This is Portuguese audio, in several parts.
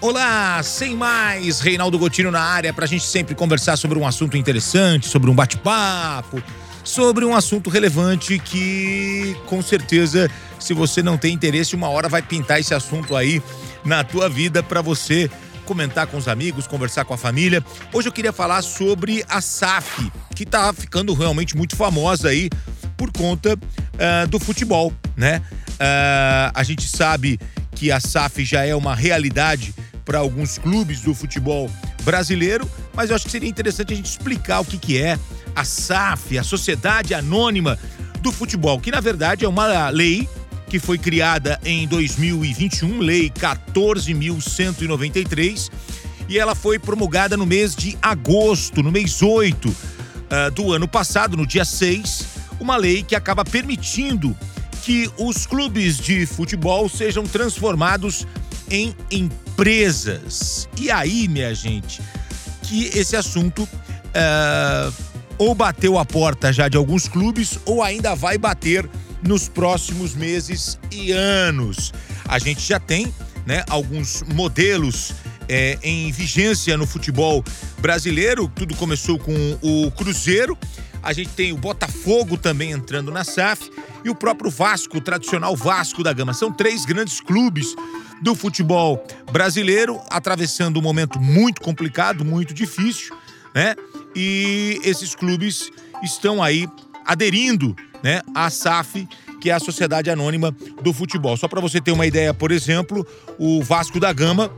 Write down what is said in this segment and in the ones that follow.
Olá, sem mais, Reinaldo Gotino na área para a gente sempre conversar sobre um assunto interessante, sobre um bate-papo, sobre um assunto relevante que, com certeza, se você não tem interesse, uma hora vai pintar esse assunto aí na tua vida para você comentar com os amigos, conversar com a família. Hoje eu queria falar sobre a SAF, que tá ficando realmente muito famosa aí por conta uh, do futebol, né? Uh, a gente sabe que a SAF já é uma realidade para alguns clubes do futebol brasileiro, mas eu acho que seria interessante a gente explicar o que, que é a SAF, a Sociedade Anônima do Futebol, que na verdade é uma lei que foi criada em 2021, Lei 14.193, e ela foi promulgada no mês de agosto, no mês 8 uh, ah, do ano passado, no dia 6, uma lei que acaba permitindo que os clubes de futebol sejam transformados em empresas. E aí, minha gente, que esse assunto uh, ou bateu a porta já de alguns clubes ou ainda vai bater nos próximos meses e anos. A gente já tem né, alguns modelos é, em vigência no futebol brasileiro. Tudo começou com o Cruzeiro. A gente tem o Botafogo também entrando na SAF e o próprio Vasco, o tradicional Vasco da Gama. São três grandes clubes do futebol brasileiro, atravessando um momento muito complicado, muito difícil, né? E esses clubes estão aí aderindo, né, à SAF, que é a Sociedade Anônima do Futebol. Só para você ter uma ideia, por exemplo, o Vasco da Gama,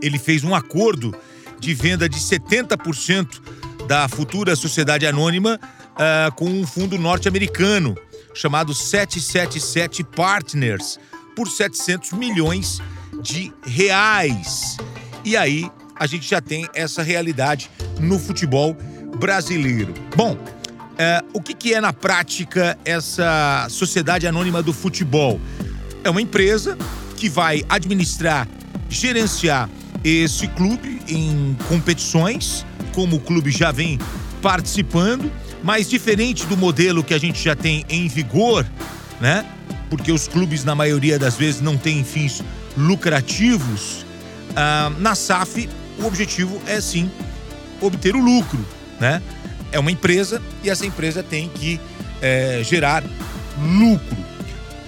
ele fez um acordo de venda de 70% da futura Sociedade Anônima uh, com um fundo norte-americano chamado 777 Partners por 700 milhões de reais. E aí a gente já tem essa realidade no futebol brasileiro. Bom, é, o que, que é na prática essa sociedade anônima do futebol? É uma empresa que vai administrar, gerenciar esse clube em competições, como o clube já vem participando, mas diferente do modelo que a gente já tem em vigor, né? porque os clubes, na maioria das vezes, não têm fins lucrativos, ah, na SAF o objetivo é sim obter o lucro, né? É uma empresa e essa empresa tem que é, gerar lucro.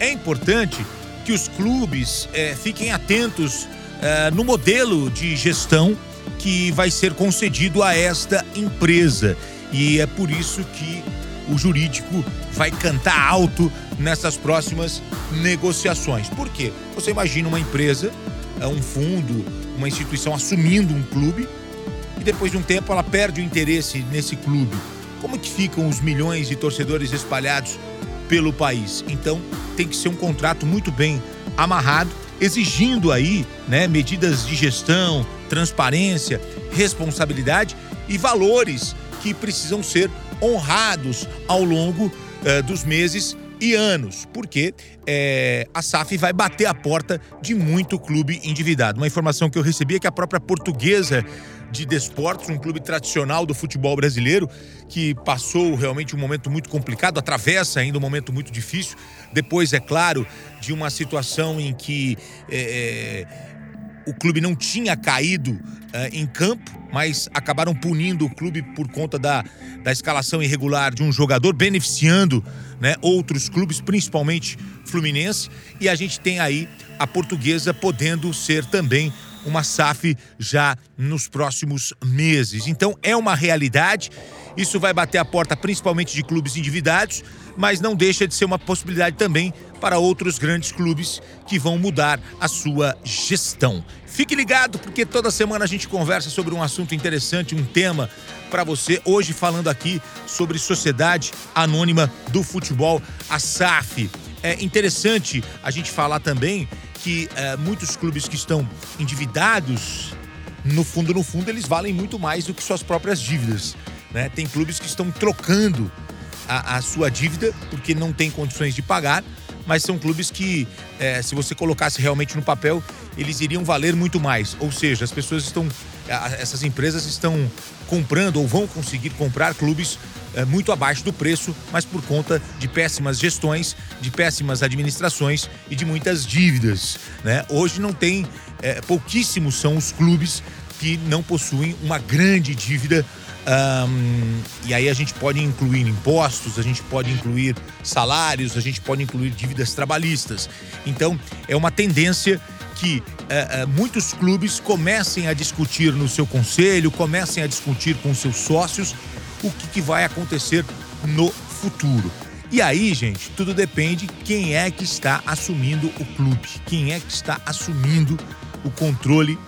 É importante que os clubes é, fiquem atentos é, no modelo de gestão que vai ser concedido a esta empresa. E é por isso que o jurídico vai cantar alto nessas próximas negociações. Por quê? Você imagina uma empresa, é um fundo, uma instituição assumindo um clube e depois de um tempo ela perde o interesse nesse clube. Como que ficam os milhões de torcedores espalhados pelo país? Então, tem que ser um contrato muito bem amarrado, exigindo aí, né, medidas de gestão, transparência, responsabilidade e valores que precisam ser honrados ao longo uh, dos meses e anos, porque é, a SAF vai bater a porta de muito clube endividado. Uma informação que eu recebi é que a própria portuguesa de desportos, um clube tradicional do futebol brasileiro, que passou realmente um momento muito complicado, atravessa ainda um momento muito difícil, depois, é claro, de uma situação em que. É, o clube não tinha caído uh, em campo, mas acabaram punindo o clube por conta da, da escalação irregular de um jogador, beneficiando né, outros clubes, principalmente Fluminense. E a gente tem aí a portuguesa podendo ser também uma SAF já nos próximos meses. Então é uma realidade. Isso vai bater a porta principalmente de clubes endividados, mas não deixa de ser uma possibilidade também para outros grandes clubes que vão mudar a sua gestão. Fique ligado porque toda semana a gente conversa sobre um assunto interessante, um tema para você. Hoje falando aqui sobre Sociedade Anônima do Futebol, a SAF. É interessante a gente falar também que é, muitos clubes que estão endividados, no fundo, no fundo, eles valem muito mais do que suas próprias dívidas. Né? Tem clubes que estão trocando a, a sua dívida porque não tem condições de pagar, mas são clubes que, é, se você colocasse realmente no papel, eles iriam valer muito mais. Ou seja, as pessoas estão, essas empresas estão comprando ou vão conseguir comprar clubes é, muito abaixo do preço, mas por conta de péssimas gestões, de péssimas administrações e de muitas dívidas. Né? Hoje não tem, é, pouquíssimos são os clubes que não possuem uma grande dívida. Um, e aí a gente pode incluir impostos, a gente pode incluir salários, a gente pode incluir dívidas trabalhistas. Então é uma tendência que é, é, muitos clubes comecem a discutir no seu conselho, comecem a discutir com seus sócios o que, que vai acontecer no futuro. E aí, gente, tudo depende quem é que está assumindo o clube, quem é que está assumindo o controle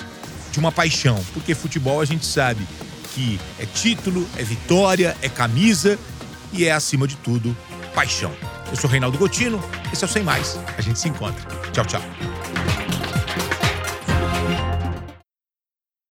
de uma paixão. Porque futebol a gente sabe que é título, é vitória, é camisa e é, acima de tudo, paixão. Eu sou Reinaldo Gotino, esse é o Sem Mais. A gente se encontra. Tchau, tchau.